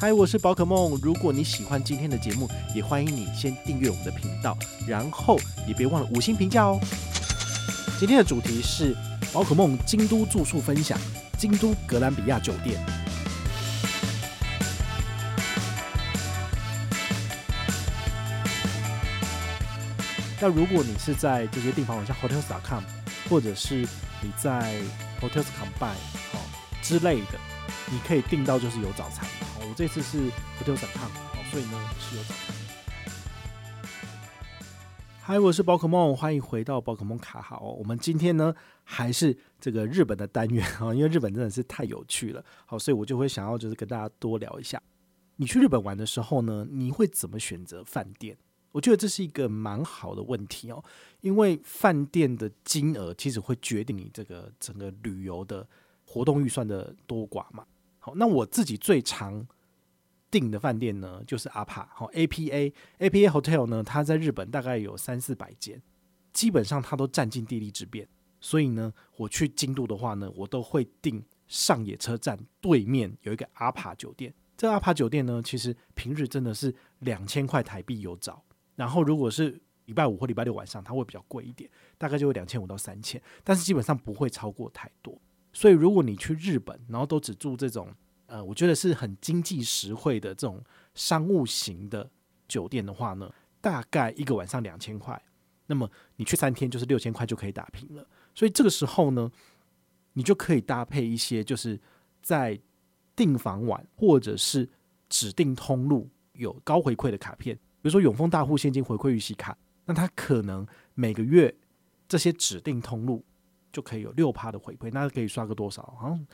嗨，我是宝可梦。如果你喜欢今天的节目，也欢迎你先订阅我们的频道，然后也别忘了五星评价哦。今天的主题是宝可梦京都住宿分享，京都格兰比亚酒店。那如果你是在这些地方，像 Hotels.com，或者是你在 Hotels Combine 哦之类的，你可以订到就是有早餐。我这次是 Hotels.com，所以呢是有早餐的。嗨，我是宝可梦，欢迎回到宝可梦卡好。我们今天呢还是这个日本的单元啊，因为日本真的是太有趣了，好，所以我就会想要就是跟大家多聊一下。你去日本玩的时候呢，你会怎么选择饭店？我觉得这是一个蛮好的问题哦，因为饭店的金额其实会决定你这个整个旅游的活动预算的多寡嘛。好，那我自己最常订的饭店呢，就是阿帕，好 APA APA Hotel 呢，它在日本大概有三四百间，基本上它都占尽地利之便，所以呢，我去京都的话呢，我都会订上野车站对面有一个阿帕酒店。这个阿帕酒店呢，其实平日真的是两千块台币有找。然后，如果是礼拜五或礼拜六晚上，它会比较贵一点，大概就会两千五到三千，但是基本上不会超过太多。所以，如果你去日本，然后都只住这种，呃，我觉得是很经济实惠的这种商务型的酒店的话呢，大概一个晚上两千块，那么你去三天就是六千块就可以打平了。所以这个时候呢，你就可以搭配一些就是在订房晚或者是指定通路有高回馈的卡片。比如说永丰大户现金回馈御玺卡，那它可能每个月这些指定通路就可以有六趴的回馈，那可以刷个多少？好像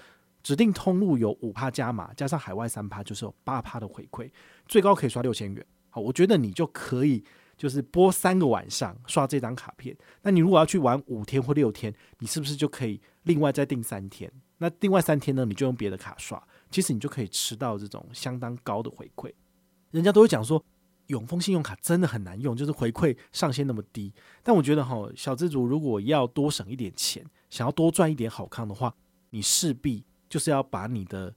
指定通路有五趴加码，加上海外三趴，就是有八趴的回馈，最高可以刷六千元。好，我觉得你就可以就是播三个晚上刷这张卡片。那你如果要去玩五天或六天，你是不是就可以另外再订三天？那另外三天呢，你就用别的卡刷，其实你就可以吃到这种相当高的回馈。人家都会讲说。永丰信用卡真的很难用，就是回馈上限那么低。但我觉得哈，小资主如果要多省一点钱，想要多赚一点好康的话，你势必就是要把你的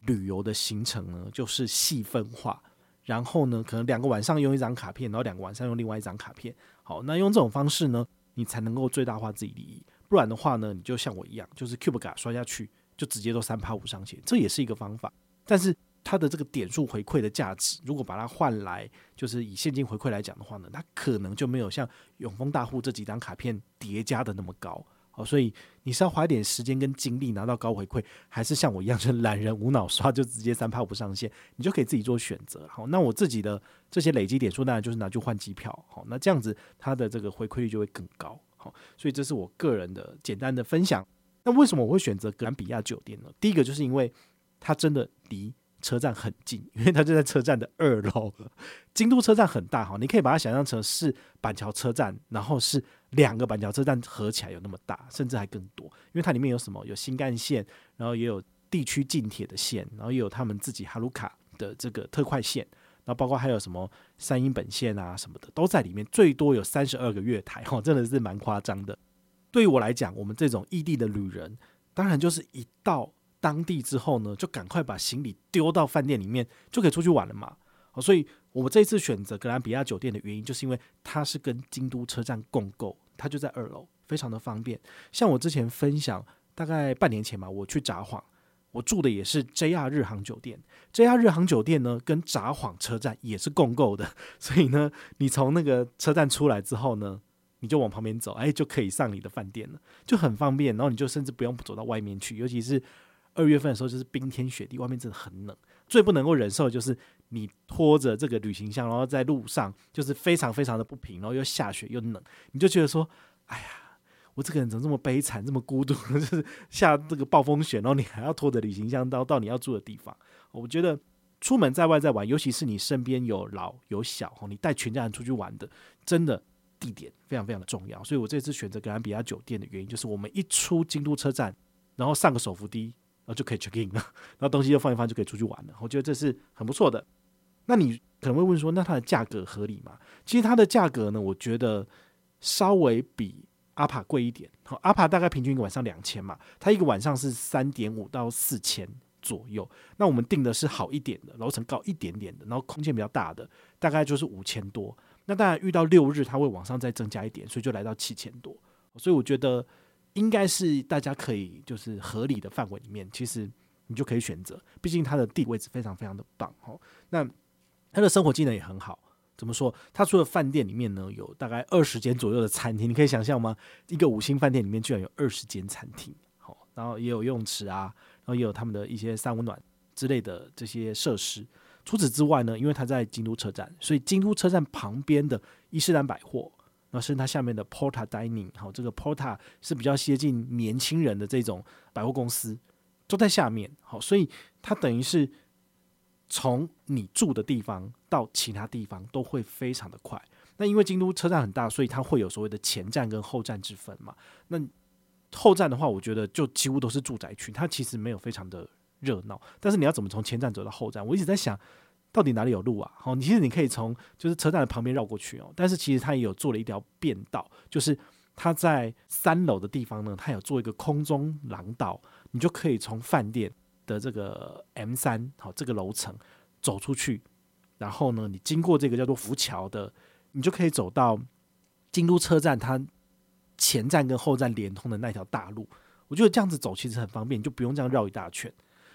旅游的行程呢，就是细分化。然后呢，可能两个晚上用一张卡片，然后两个晚上用另外一张卡片。好，那用这种方式呢，你才能够最大化自己利益。不然的话呢，你就像我一样，就是 Cube 卡刷下去，就直接都三趴五上限，这也是一个方法。但是它的这个点数回馈的价值，如果把它换来，就是以现金回馈来讲的话呢，它可能就没有像永丰大户这几张卡片叠加的那么高。哦，所以你是要花一点时间跟精力拿到高回馈，还是像我一样就懒人无脑刷就直接三趴五上线，你就可以自己做选择。好，那我自己的这些累积点数当然就是拿去换机票。好，那这样子它的这个回馈率就会更高。好，所以这是我个人的简单的分享。那为什么我会选择格兰比亚酒店呢？第一个就是因为它真的离车站很近，因为它就在车站的二楼。京都车站很大哈，你可以把它想象成是板桥车站，然后是两个板桥车站合起来有那么大，甚至还更多。因为它里面有什么？有新干线，然后也有地区近铁的线，然后也有他们自己哈鲁卡的这个特快线，然后包括还有什么山阴本线啊什么的都在里面。最多有三十二个月台，哈，真的是蛮夸张的。对于我来讲，我们这种异地的旅人，当然就是一到。当地之后呢，就赶快把行李丢到饭店里面，就可以出去玩了嘛。哦，所以我们这一次选择格兰比亚酒店的原因，就是因为它是跟京都车站共构，它就在二楼，非常的方便。像我之前分享，大概半年前吧，我去札幌，我住的也是 JR 日航酒店。JR 日航酒店呢，跟札幌车站也是共构的，所以呢，你从那个车站出来之后呢，你就往旁边走，哎，就可以上你的饭店了，就很方便。然后你就甚至不用走到外面去，尤其是。二月份的时候就是冰天雪地，外面真的很冷。最不能够忍受的就是你拖着这个旅行箱，然后在路上就是非常非常的不平，然后又下雪又冷，你就觉得说：“哎呀，我这个人怎么这么悲惨，这么孤独？就是下这个暴风雪，然后你还要拖着旅行箱到到你要住的地方。”我觉得出门在外在玩，尤其是你身边有老有小，你带全家人出去玩的，真的地点非常非常的重要。所以我这次选择格兰比亚酒店的原因，就是我们一出京都车站，然后上个手扶梯。然后就可以 check in 了，然后东西就放一放就可以出去玩了。我觉得这是很不错的。那你可能会问说，那它的价格合理吗？其实它的价格呢，我觉得稍微比阿帕贵一点。好，阿帕大概平均一个晚上两千嘛，它一个晚上是三点五到四千左右。那我们订的是好一点的，楼层高一点点的，然后空间比较大的，大概就是五千多。那当然遇到六日，它会往上再增加一点，所以就来到七千多。所以我觉得应该是大家可以就是合理的范围里面，其实你就可以选择。毕竟它的地理位置非常非常的棒哦。那它的生活机能也很好。怎么说？它除了饭店里面呢，有大概二十间左右的餐厅，你可以想象吗？一个五星饭店里面居然有二十间餐厅，好，然后也有游泳池啊，然后也有他们的一些三温暖之类的这些设施。除此之外呢，因为它在京都车站，所以京都车站旁边的伊势丹百货，那是它下面的 Porta Dining，好，这个 Porta 是比较接近年轻人的这种百货公司，都在下面，好，所以它等于是。从你住的地方到其他地方都会非常的快。那因为京都车站很大，所以它会有所谓的前站跟后站之分嘛。那后站的话，我觉得就几乎都是住宅区，它其实没有非常的热闹。但是你要怎么从前站走到后站？我一直在想，到底哪里有路啊？好，其实你可以从就是车站的旁边绕过去哦。但是其实它也有做了一条便道，就是它在三楼的地方呢，它有做一个空中廊道，你就可以从饭店。的这个 M 三好，这个楼层走出去，然后呢，你经过这个叫做浮桥的，你就可以走到京都车站它前站跟后站连通的那条大路。我觉得这样子走其实很方便，你就不用这样绕一大圈。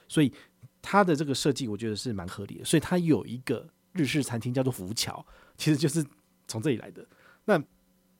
所以它的这个设计我觉得是蛮合理的。所以它有一个日式餐厅叫做浮桥，其实就是从这里来的。那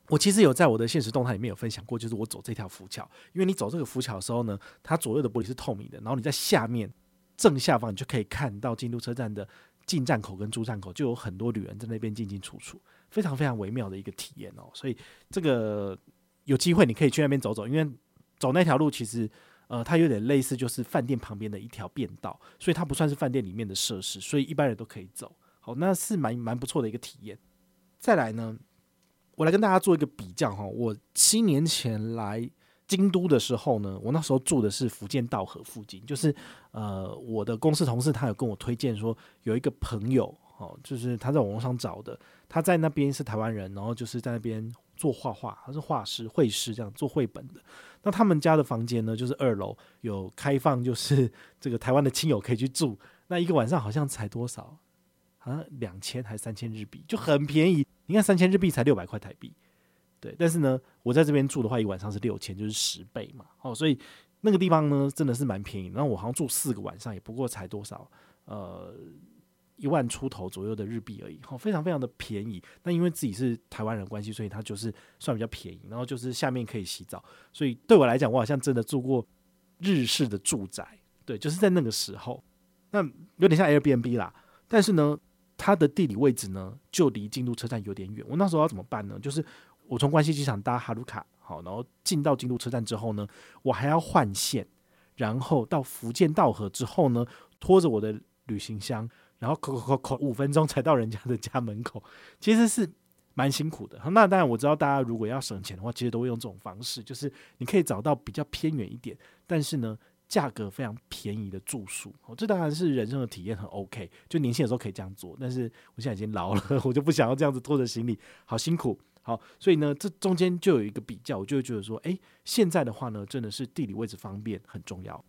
我其实有在我的现实动态里面有分享过，就是我走这条浮桥，因为你走这个浮桥的时候呢，它左右的玻璃是透明的，然后你在下面正下方你就可以看到京都车站的进站口跟出站口，就有很多旅人在那边进进出出，非常非常微妙的一个体验哦。所以这个有机会你可以去那边走走，因为走那条路其实呃它有点类似就是饭店旁边的一条便道，所以它不算是饭店里面的设施，所以一般人都可以走。好，那是蛮蛮不错的一个体验。再来呢，我来跟大家做一个比较哈，我七年前来京都的时候呢，我那时候住的是伏见稻荷附近，就是呃我的公司同事他有跟我推荐说有一个朋友哦，就是他在网络上找的，他在那边是台湾人，然后就是在那边做画画，他是画师、绘师这样做绘本的。那他们家的房间呢，就是二楼有开放，就是这个台湾的亲友可以去住，那一个晚上好像才多少？好像两千还是三千日币，就很便宜。你看三千日币才六百块台币，对。但是呢，我在这边住的话，一晚上是六千，就是十倍嘛。哦，所以那个地方呢，真的是蛮便宜。然后我好像住四个晚上，也不过才多少，呃，一万出头左右的日币而已。好，非常非常的便宜。那因为自己是台湾人关系，所以它就是算比较便宜。然后就是下面可以洗澡，所以对我来讲，我好像真的住过日式的住宅。对，就是在那个时候，那有点像 Airbnb 啦。但是呢。它的地理位置呢，就离京都车站有点远。我那时候要怎么办呢？就是我从关西机场搭哈鲁卡，好，然后进到京都车站之后呢，我还要换线，然后到福建道河之后呢，拖着我的旅行箱，然后扣扣扣扣，五分钟才到人家的家门口，其实是蛮辛苦的。那当然我知道大家如果要省钱的话，其实都会用这种方式，就是你可以找到比较偏远一点，但是呢。价格非常便宜的住宿，哦，这当然是人生的体验很 OK。就年轻的时候可以这样做，但是我现在已经老了，我就不想要这样子拖着行李，好辛苦。好，所以呢，这中间就有一个比较，我就会觉得说，诶，现在的话呢，真的是地理位置方便很重要。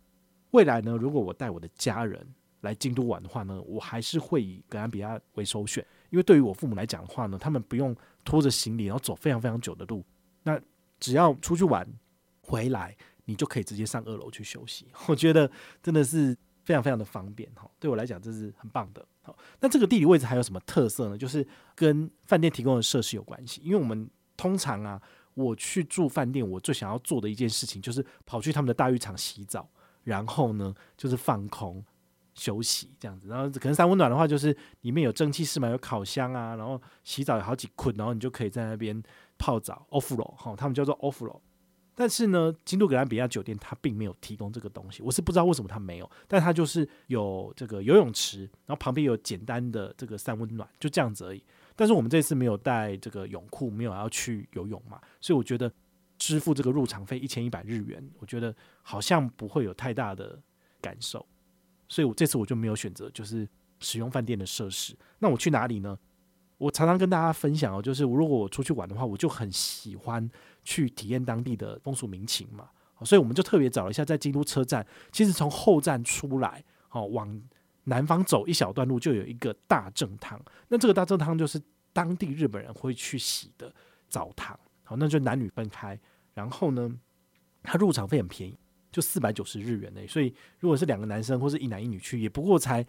未来呢，如果我带我的家人来京都玩的话呢，我还是会以格兰比亚为首选，因为对于我父母来讲的话呢，他们不用拖着行李然后走非常非常久的路，那只要出去玩回来。你就可以直接上二楼去休息，我觉得真的是非常非常的方便哈。对我来讲，这是很棒的。好，那这个地理位置还有什么特色呢？就是跟饭店提供的设施有关系。因为我们通常啊，我去住饭店，我最想要做的一件事情就是跑去他们的大浴场洗澡，然后呢就是放空休息这样子。然后可能三温暖的话，就是里面有蒸汽室嘛，有烤箱啊，然后洗澡有好几捆，然后你就可以在那边泡澡。，ovro 哈，他们叫做 ovro。但是呢，京都格兰比亚酒店它并没有提供这个东西，我是不知道为什么它没有。但它就是有这个游泳池，然后旁边有简单的这个三温暖，就这样子而已。但是我们这次没有带这个泳裤，没有要去游泳嘛，所以我觉得支付这个入场费一千一百日元，我觉得好像不会有太大的感受。所以我这次我就没有选择就是使用饭店的设施。那我去哪里呢？我常常跟大家分享哦，就是如果我出去玩的话，我就很喜欢去体验当地的风俗民情嘛。所以我们就特别找了一下，在京都车站，其实从后站出来，好，往南方走一小段路就有一个大正汤。那这个大正汤就是当地日本人会去洗的澡堂。好，那就男女分开。然后呢，它入场费很便宜，就四百九十日元诶。所以如果是两个男生或是一男一女去，也不过才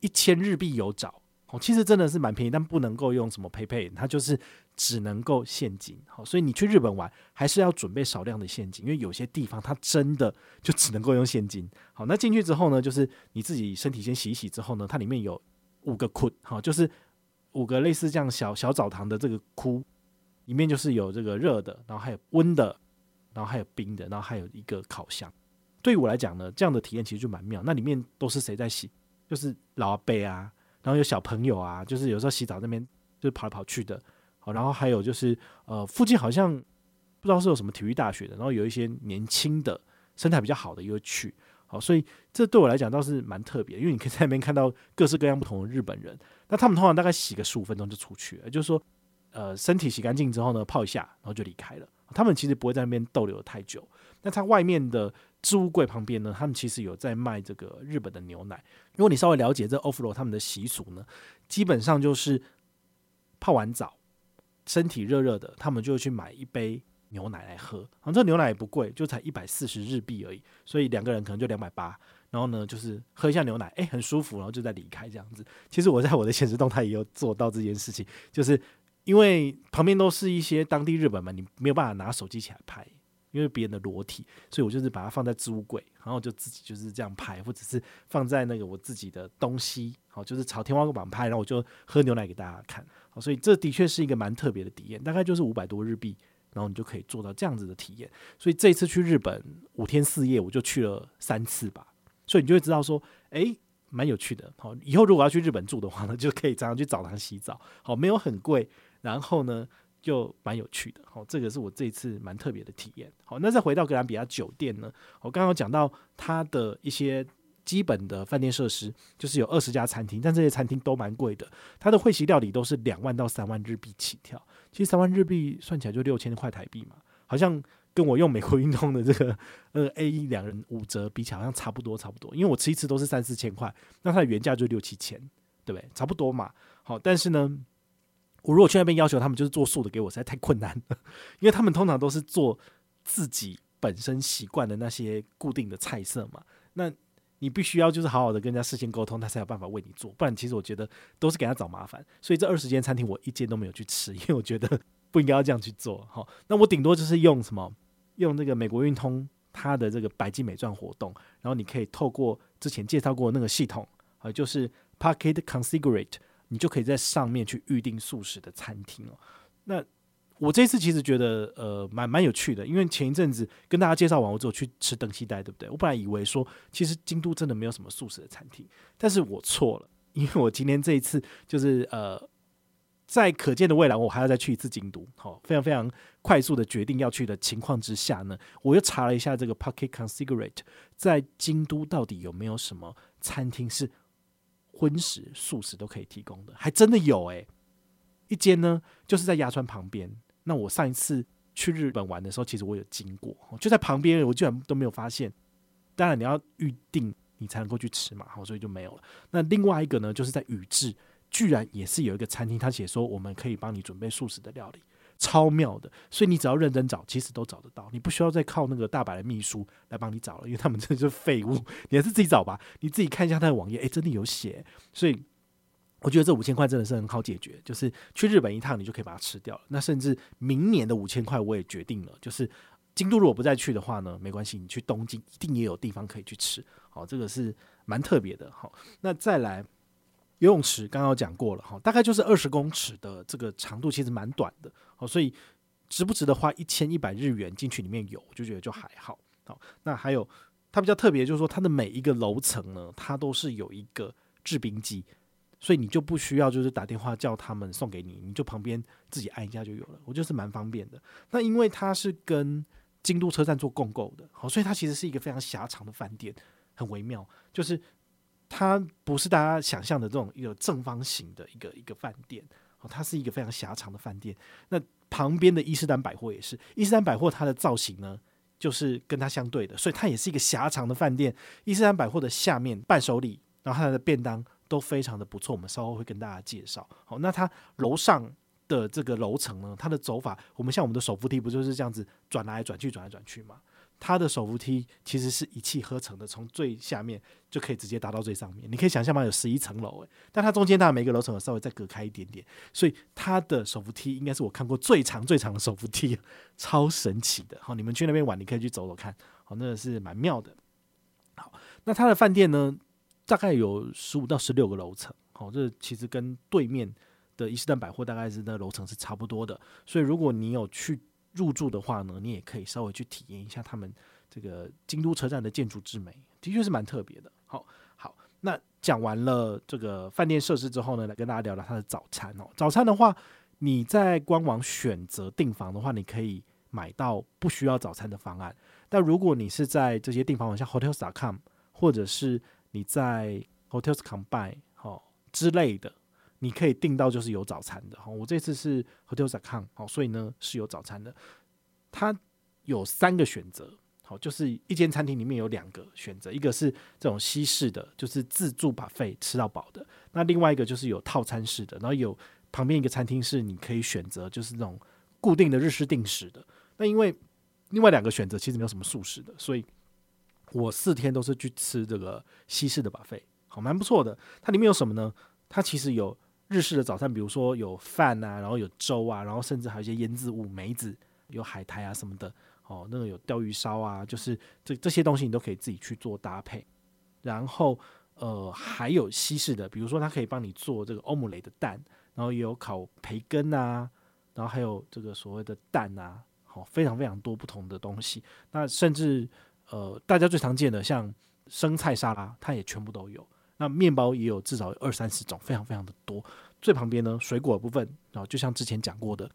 一千日币有找。哦，其实真的是蛮便宜，但不能够用什么 PayPay，它就是只能够现金。好，所以你去日本玩还是要准备少量的现金，因为有些地方它真的就只能够用现金。好，那进去之后呢，就是你自己身体先洗一洗之后呢，它里面有五个窟，好，就是五个类似这样小小澡堂的这个窟，里面就是有这个热的，然后还有温的，然后还有冰的，然后还有一个烤箱。对于我来讲呢，这样的体验其实就蛮妙。那里面都是谁在洗？就是老阿伯啊。然后有小朋友啊，就是有时候洗澡那边就是跑来跑去的，好，然后还有就是呃，附近好像不知道是有什么体育大学的，然后有一些年轻的身材比较好的也会去，好，所以这对我来讲倒是蛮特别，因为你可以在那边看到各式各样不同的日本人，那他们通常大概洗个十五分钟就出去了，就是说呃，身体洗干净之后呢，泡一下，然后就离开了，他们其实不会在那边逗留太久，那他外面的。置物柜旁边呢，他们其实有在卖这个日本的牛奶。如果你稍微了解这 ofro 他们的习俗呢，基本上就是泡完澡，身体热热的，他们就会去买一杯牛奶来喝。然后这牛奶也不贵，就才一百四十日币而已，所以两个人可能就两百八。然后呢，就是喝一下牛奶，诶，很舒服，然后就再离开这样子。其实我在我的现实动态也有做到这件事情，就是因为旁边都是一些当地日本嘛，你没有办法拿手机起来拍。因为别人的裸体，所以我就是把它放在置物柜，然后就自己就是这样拍，或者是放在那个我自己的东西，好，就是朝天花板拍，然后我就喝牛奶给大家看，好，所以这的确是一个蛮特别的体验，大概就是五百多日币，然后你就可以做到这样子的体验。所以这次去日本五天四夜，我就去了三次吧，所以你就会知道说，诶，蛮有趣的。好，以后如果要去日本住的话呢，就可以常常去澡堂洗澡，好，没有很贵，然后呢，就蛮有趣的，好，这个是我这一次蛮特别的体验。好，那再回到格兰比亚酒店呢，我刚刚讲到它的一些基本的饭店设施，就是有二十家餐厅，但这些餐厅都蛮贵的。它的会席料理都是两万到三万日币起跳，其实三万日币算起来就六千块台币嘛，好像跟我用美国运通的这个 呃 A 一两人五折比起来好像差不多差不多，因为我吃一次都是三四千块，那它的原价就六七千，对不对？差不多嘛。好，但是呢。我如果去那边要求他们就是做素的给我，实在太困难了，因为他们通常都是做自己本身习惯的那些固定的菜色嘛。那你必须要就是好好的跟人家事先沟通，他才有办法为你做，不然其实我觉得都是给他找麻烦。所以这二十间餐厅我一间都没有去吃，因为我觉得 不应该要这样去做。好，那我顶多就是用什么，用那个美国运通它的这个百金美钻活动，然后你可以透过之前介绍过那个系统，呃，就是 Pocket Configurate。你就可以在上面去预定素食的餐厅哦。那我这次其实觉得呃蛮蛮有趣的，因为前一阵子跟大家介绍完，我之后去吃登西代，对不对？我本来以为说其实京都真的没有什么素食的餐厅，但是我错了，因为我今天这一次就是呃在可见的未来，我还要再去一次京都，好，非常非常快速的决定要去的情况之下呢，我又查了一下这个 Pocket Configurate 在京都到底有没有什么餐厅是。荤食、素食都可以提供的，还真的有诶、一间呢，就是在鸭川旁边。那我上一次去日本玩的时候，其实我有经过，就在旁边，我居然都没有发现。当然你要预定，你才能够去吃嘛，好，所以就没有了。那另外一个呢，就是在宇治，居然也是有一个餐厅，他写说我们可以帮你准备素食的料理。超妙的，所以你只要认真找，其实都找得到。你不需要再靠那个大白的秘书来帮你找了，因为他们真的是废物。你还是自己找吧，你自己看一下他的网页，诶，真的有写。所以我觉得这五千块真的是很好解决，就是去日本一趟，你就可以把它吃掉了。那甚至明年的五千块，我也决定了，就是京都如果不再去的话呢，没关系，你去东京一定也有地方可以去吃。好，这个是蛮特别的。好，那再来。游泳池刚刚讲过了哈，大概就是二十公尺的这个长度，其实蛮短的，好，所以值不值得花一千一百日元进去里面游，我就觉得就还好。好，那还有它比较特别，就是说它的每一个楼层呢，它都是有一个制冰机，所以你就不需要就是打电话叫他们送给你，你就旁边自己按一下就有了，我觉得是蛮方便的。那因为它是跟京都车站做共构的，好，所以它其实是一个非常狭长的饭店，很微妙，就是。它不是大家想象的这种一个正方形的一个一个饭店，哦，它是一个非常狭长的饭店。那旁边的伊斯丹百货也是，伊斯丹百货它的造型呢，就是跟它相对的，所以它也是一个狭长的饭店。伊斯丹百货的下面伴手礼然后它的便当都非常的不错，我们稍后会跟大家介绍。好，那它楼上的这个楼层呢，它的走法，我们像我们的手扶梯不就是这样子转来转去，转来转去吗？它的手扶梯其实是一气呵成的，从最下面就可以直接达到最上面。你可以想象吗？有十一层楼诶，但它中间当然每个楼层有稍微再隔开一点点，所以它的手扶梯应该是我看过最长最长的手扶梯，超神奇的。好，你们去那边玩，你可以去走走看，好，那个是蛮妙的。好，那它的饭店呢，大概有十五到十六个楼层，好，这其实跟对面的伊势丹百货大概是那楼层是差不多的。所以如果你有去入住的话呢，你也可以稍微去体验一下他们这个京都车站的建筑之美，的确是蛮特别的。好，好，那讲完了这个饭店设施之后呢，来跟大家聊聊它的早餐哦。早餐的话，你在官网选择订房的话，你可以买到不需要早餐的方案。但如果你是在这些订房网，像 Hotels.com 或者是你在 Hotels.combine 好之类的。你可以订到就是有早餐的哈，我这次是 hotel.com 好，所以呢是有早餐的。它有三个选择，好，就是一间餐厅里面有两个选择，一个是这种西式的，就是自助把费吃到饱的；那另外一个就是有套餐式的，然后有旁边一个餐厅是你可以选择，就是那种固定的日式定食的。那因为另外两个选择其实没有什么素食的，所以我四天都是去吃这个西式的把费好，蛮不错的。它里面有什么呢？它其实有。日式的早餐，比如说有饭啊，然后有粥啊，然后甚至还有一些腌制物、梅子、有海苔啊什么的，哦，那个有鲷鱼烧啊，就是这这些东西你都可以自己去做搭配。然后呃，还有西式的，比如说它可以帮你做这个欧姆雷的蛋，然后也有烤培根啊，然后还有这个所谓的蛋啊，好，非常非常多不同的东西。那甚至呃，大家最常见的像生菜沙拉，它也全部都有。那面包也有至少有二三十种，非常非常的多。最旁边呢，水果的部分，然后就像之前讲过的，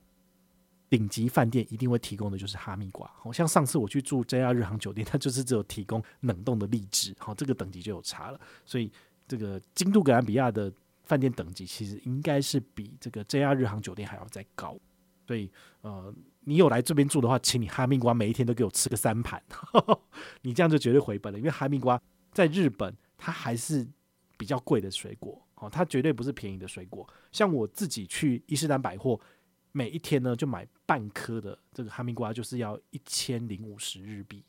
顶级饭店一定会提供的就是哈密瓜。好像上次我去住 JR 日航酒店，它就是只有提供冷冻的荔枝，好，这个等级就有差了。所以这个京都格兰比亚的饭店等级其实应该是比这个 JR 日航酒店还要再高。所以呃，你有来这边住的话，请你哈密瓜每一天都给我吃个三盘，你这样就绝对回本了。因为哈密瓜在日本它还是。比较贵的水果，哦，它绝对不是便宜的水果。像我自己去伊势丹百货，每一天呢就买半颗的这个哈密瓜，就是要一千零五十日币。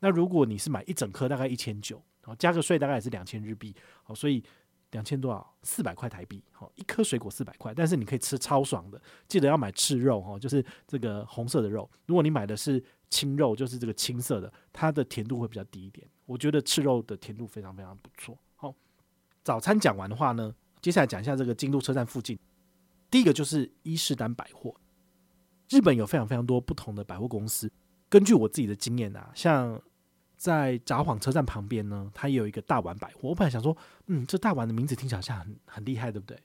那如果你是买一整颗，大概一千九，然后，加个税大概也是两千日币，哦，所以两千多少？四百块台币，哦，一颗水果四百块，但是你可以吃超爽的。记得要买赤肉，哦，就是这个红色的肉。如果你买的是青肉，就是这个青色的，它的甜度会比较低一点。我觉得赤肉的甜度非常非常不错。早餐讲完的话呢，接下来讲一下这个京都车站附近。第一个就是伊势丹百货。日本有非常非常多不同的百货公司。根据我自己的经验啊，像在札幌车站旁边呢，它也有一个大丸百货。我本来想说，嗯，这大丸的名字听起来好像很很厉害，对不对？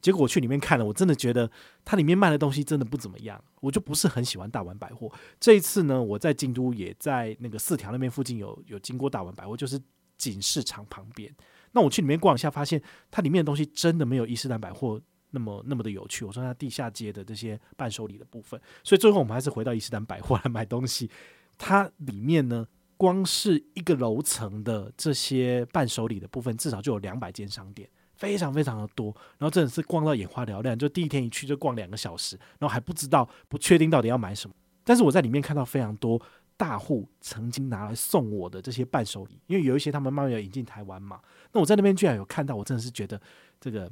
结果我去里面看了，我真的觉得它里面卖的东西真的不怎么样，我就不是很喜欢大丸百货。这一次呢，我在京都也在那个四条那边附近有有经过大丸百货，就是锦市场旁边。那我去里面逛一下，发现它里面的东西真的没有伊斯兰百货那么那么的有趣。我说它地下街的这些伴手礼的部分，所以最后我们还是回到伊斯兰百货来买东西。它里面呢，光是一个楼层的这些伴手礼的部分，至少就有两百间商店，非常非常的多。然后真的是逛到眼花缭乱，就第一天一去就逛两个小时，然后还不知道不确定到底要买什么。但是我在里面看到非常多。大户曾经拿来送我的这些伴手礼，因为有一些他们慢慢要引进台湾嘛，那我在那边居然有看到，我真的是觉得这个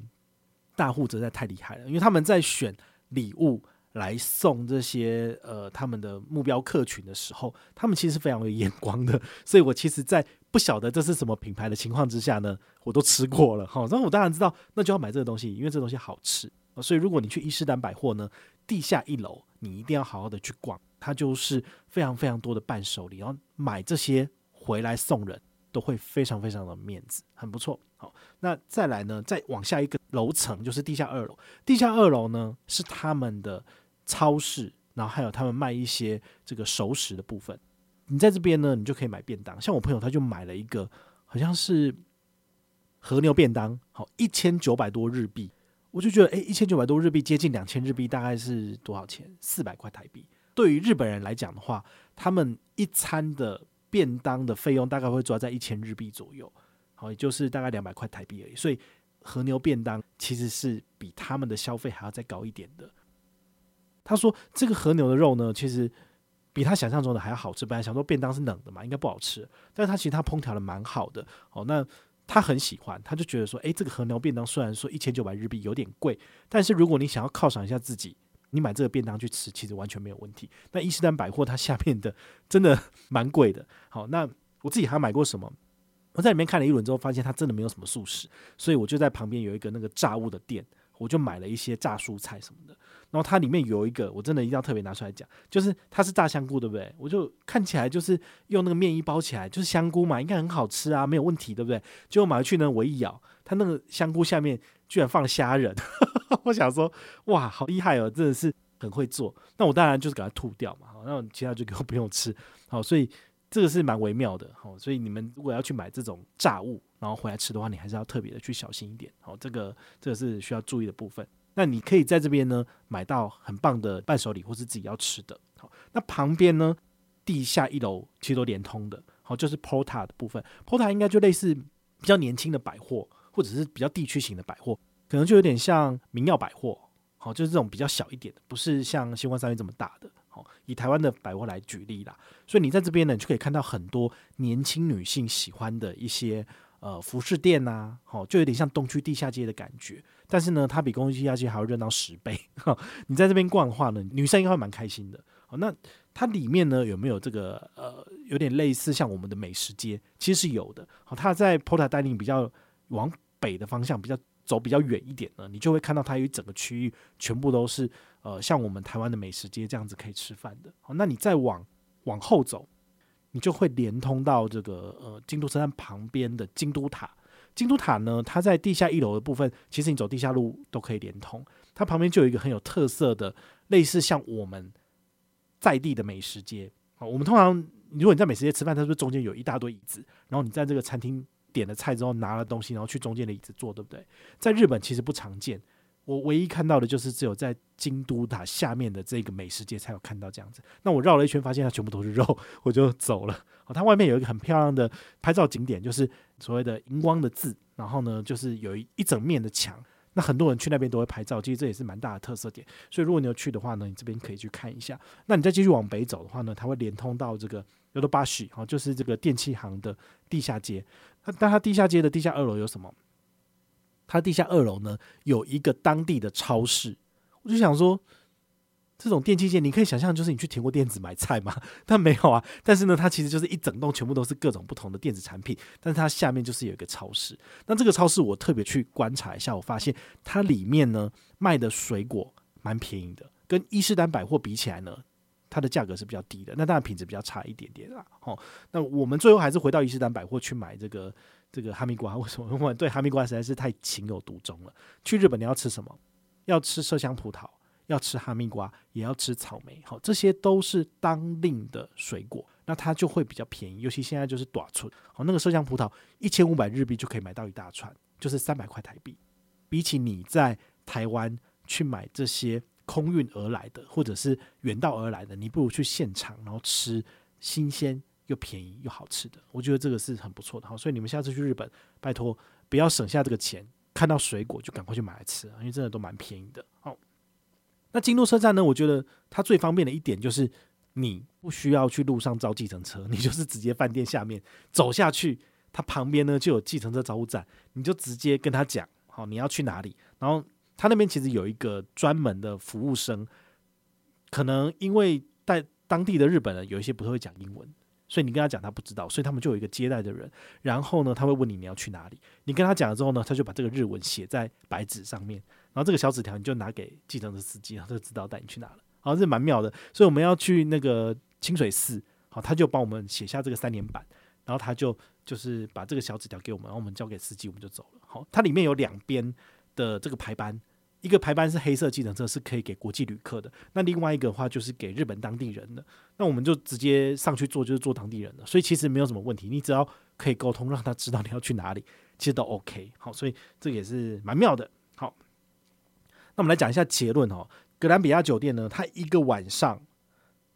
大户实在太厉害了，因为他们在选礼物来送这些呃他们的目标客群的时候，他们其实是非常有眼光的，所以我其实，在不晓得这是什么品牌的情况之下呢，我都吃过了哈，然后我当然知道，那就要买这个东西，因为这东西好吃，所以如果你去伊势丹百货呢，地下一楼你一定要好好的去逛。它就是非常非常多的伴手礼，然后买这些回来送人都会非常非常的面子，很不错。好，那再来呢，再往下一个楼层就是地下二楼。地下二楼呢是他们的超市，然后还有他们卖一些这个熟食的部分。你在这边呢，你就可以买便当。像我朋友他就买了一个，好像是和牛便当，好，一千九百多日币。我就觉得，诶，一千九百多日币接近两千日币，大概是多少钱？四百块台币。对于日本人来讲的话，他们一餐的便当的费用大概会抓在一千日币左右。好，也就是大概两百块台币而已。所以和牛便当其实是比他们的消费还要再高一点的。他说这个和牛的肉呢，其实比他想象中的还要好吃。本来想说便当是冷的嘛，应该不好吃，但是他其实他烹调的蛮好的。好，那他很喜欢，他就觉得说，诶，这个和牛便当虽然说一千九百日币有点贵，但是如果你想要犒赏一下自己。你买这个便当去吃，其实完全没有问题。那伊斯丹百货它下面的真的蛮贵的。好，那我自己还买过什么？我在里面看了一轮之后，发现它真的没有什么素食，所以我就在旁边有一个那个炸物的店，我就买了一些炸蔬菜什么的。然后它里面有一个，我真的一定要特别拿出来讲，就是它是炸香菇，对不对？我就看起来就是用那个面衣包起来，就是香菇嘛，应该很好吃啊，没有问题，对不对？结果买回去呢，我一咬，它那个香菇下面居然放虾仁。我想说，哇，好厉害哦，真的是很会做。那我当然就是给它吐掉嘛，好，那其他就给我不用吃。好，所以这个是蛮微妙的。好，所以你们如果要去买这种炸物，然后回来吃的话，你还是要特别的去小心一点。好，这个这个是需要注意的部分。那你可以在这边呢买到很棒的伴手礼，或是自己要吃的。好，那旁边呢，地下一楼其实都连通的。好，就是 Porta 的部分，Porta 应该就类似比较年轻的百货，或者是比较地区型的百货。可能就有点像明耀百货，好，就是这种比较小一点的，不是像新光三越这么大的。好，以台湾的百货来举例啦，所以你在这边呢，你就可以看到很多年轻女性喜欢的一些呃服饰店呐，好，就有点像东区地下街的感觉。但是呢，它比东区地下街还要热闹十倍。你在这边逛的话呢，女生应该会蛮开心的。好，那它里面呢有没有这个呃有点类似像我们的美食街？其实是有的。好，它在 Porta 带领比较往北的方向比较。走比较远一点呢，你就会看到它有一整个区域，全部都是呃像我们台湾的美食街这样子可以吃饭的。那你再往往后走，你就会连通到这个呃京都车站旁边的京都塔。京都塔呢，它在地下一楼的部分，其实你走地下路都可以连通。它旁边就有一个很有特色的，类似像我们在地的美食街。好，我们通常如果你在美食街吃饭，它是不是中间有一大堆椅子，然后你在这个餐厅。点了菜之后拿了东西，然后去中间的椅子坐，对不对？在日本其实不常见，我唯一看到的就是只有在京都塔下面的这个美食街才有看到这样子。那我绕了一圈，发现它全部都是肉，我就走了。哦，它外面有一个很漂亮的拍照景点，就是所谓的荧光的字，然后呢，就是有一一整面的墙。那很多人去那边都会拍照，其实这也是蛮大的特色点。所以如果你要去的话呢，你这边可以去看一下。那你再继续往北走的话呢，它会连通到这个ヨドバシ，哦，就是这个电器行的地下街。它但它地下街的地下二楼有什么？它地下二楼呢，有一个当地的超市。我就想说。这种电器店，你可以想象，就是你去甜货电子买菜嘛，但没有啊。但是呢，它其实就是一整栋全部都是各种不同的电子产品，但是它下面就是有一个超市。那这个超市我特别去观察一下，我发现它里面呢卖的水果蛮便宜的，跟伊势丹百货比起来呢， 它的价格是比较低的。那当然品质比较差一点点啦。哦，那我们最后还是回到伊势丹百货去买这个这个哈密瓜。为什么？我们对哈密瓜实在是太情有独钟了。去日本你要吃什么？要吃麝香葡萄。要吃哈密瓜，也要吃草莓，好，这些都是当令的水果，那它就会比较便宜。尤其现在就是短寸，好，那个麝香葡萄一千五百日币就可以买到一大串，就是三百块台币。比起你在台湾去买这些空运而来的，或者是远道而来的，你不如去现场，然后吃新鲜又便宜又好吃的。我觉得这个是很不错的，好，所以你们下次去日本，拜托不要省下这个钱，看到水果就赶快去买来吃，因为真的都蛮便宜的，好。那京都车站呢？我觉得它最方便的一点就是，你不需要去路上招计程车，你就是直接饭店下面走下去，它旁边呢就有计程车招呼站，你就直接跟他讲，好，你要去哪里？然后他那边其实有一个专门的服务生，可能因为在当地的日本人有一些不会讲英文，所以你跟他讲他不知道，所以他们就有一个接待的人，然后呢他会问你你要去哪里，你跟他讲了之后呢，他就把这个日文写在白纸上面。然后这个小纸条你就拿给计程车司机，然后他就知道带你去哪了。好，是蛮妙的。所以我们要去那个清水寺，好，他就帮我们写下这个三连板，然后他就就是把这个小纸条给我们，然后我们交给司机，我们就走了。好，它里面有两边的这个排班，一个排班是黑色计程车，是可以给国际旅客的；那另外一个的话就是给日本当地人的。那我们就直接上去坐，就是坐当地人的，所以其实没有什么问题。你只要可以沟通，让他知道你要去哪里，其实都 OK。好，所以这也是蛮妙的。好。那我们来讲一下结论哦。格兰比亚酒店呢，它一个晚上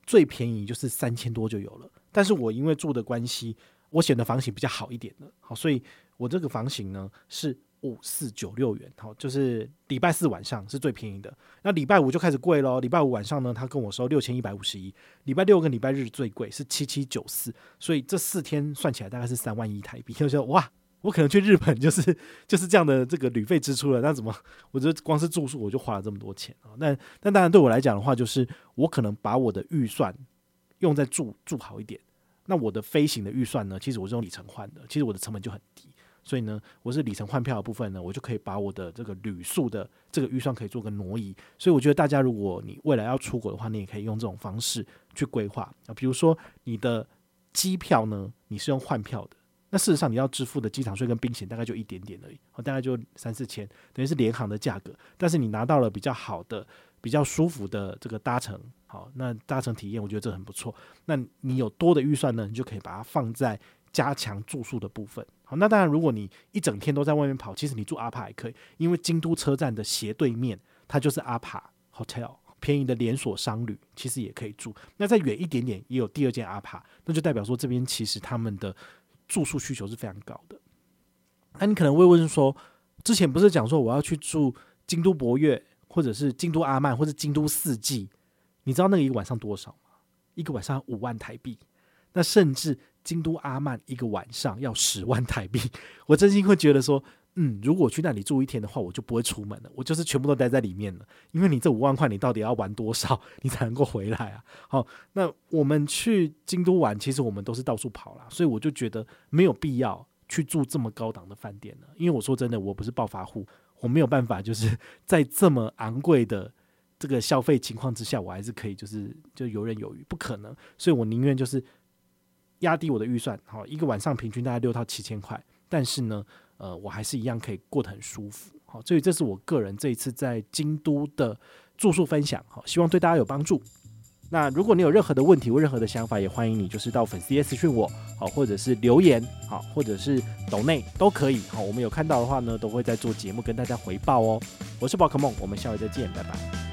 最便宜就是三千多就有了。但是我因为住的关系，我选的房型比较好一点的，好，所以我这个房型呢是五四九六元，好，就是礼拜四晚上是最便宜的，那礼拜五就开始贵喽。礼拜五晚上呢，他跟我说六千一百五十一，礼拜六跟礼拜日最贵是七七九四，所以这四天算起来大概是三万一台币。就说哇，我可能去日本就是就是这样的这个旅费支出了，那怎么我觉得光是住宿我就花了这么多钱啊？那那当然对我来讲的话，就是我可能把我的预算用在住住好一点，那我的飞行的预算呢，其实我是用里程换的，其实我的成本就很低。所以呢，我是里程换票的部分呢，我就可以把我的这个旅宿的这个预算可以做个挪移。所以我觉得大家，如果你未来要出国的话，你也可以用这种方式去规划啊。比如说你的机票呢，你是用换票的，那事实上你要支付的机场税跟宾险大概就一点点而已，大概就三四千，等于是联航的价格。但是你拿到了比较好的、比较舒服的这个搭乘，好，那搭乘体验，我觉得这很不错。那你有多的预算呢，你就可以把它放在加强住宿的部分。好那当然，如果你一整天都在外面跑，其实你住阿帕也可以，因为京都车站的斜对面，它就是阿帕 Hotel，便宜的连锁商旅，其实也可以住。那再远一点点，也有第二间阿帕，那就代表说这边其实他们的住宿需求是非常高的。那你可能会问说，之前不是讲说我要去住京都博悦，或者是京都阿曼，或者京都四季，你知道那个一个晚上多少吗？一个晚上五万台币，那甚至。京都阿曼一个晚上要十万台币，我真心会觉得说，嗯，如果去那里住一天的话，我就不会出门了，我就是全部都待在里面了。因为你这五万块，你到底要玩多少，你才能够回来啊？好，那我们去京都玩，其实我们都是到处跑啦，所以我就觉得没有必要去住这么高档的饭店了。因为我说真的，我不是暴发户，我没有办法就是 在这么昂贵的这个消费情况之下，我还是可以就是就游刃有余，不可能，所以我宁愿就是。压低我的预算，好，一个晚上平均大概六到七千块，但是呢，呃，我还是一样可以过得很舒服，好，所以这是我个人这一次在京都的住宿分享，好，希望对大家有帮助。那如果你有任何的问题或任何的想法，也欢迎你就是到粉丝页私讯我，好，或者是留言，好，或者是抖内都可以，好，我们有看到的话呢，都会在做节目跟大家回报哦。我是宝可梦，我们下回再见，拜拜。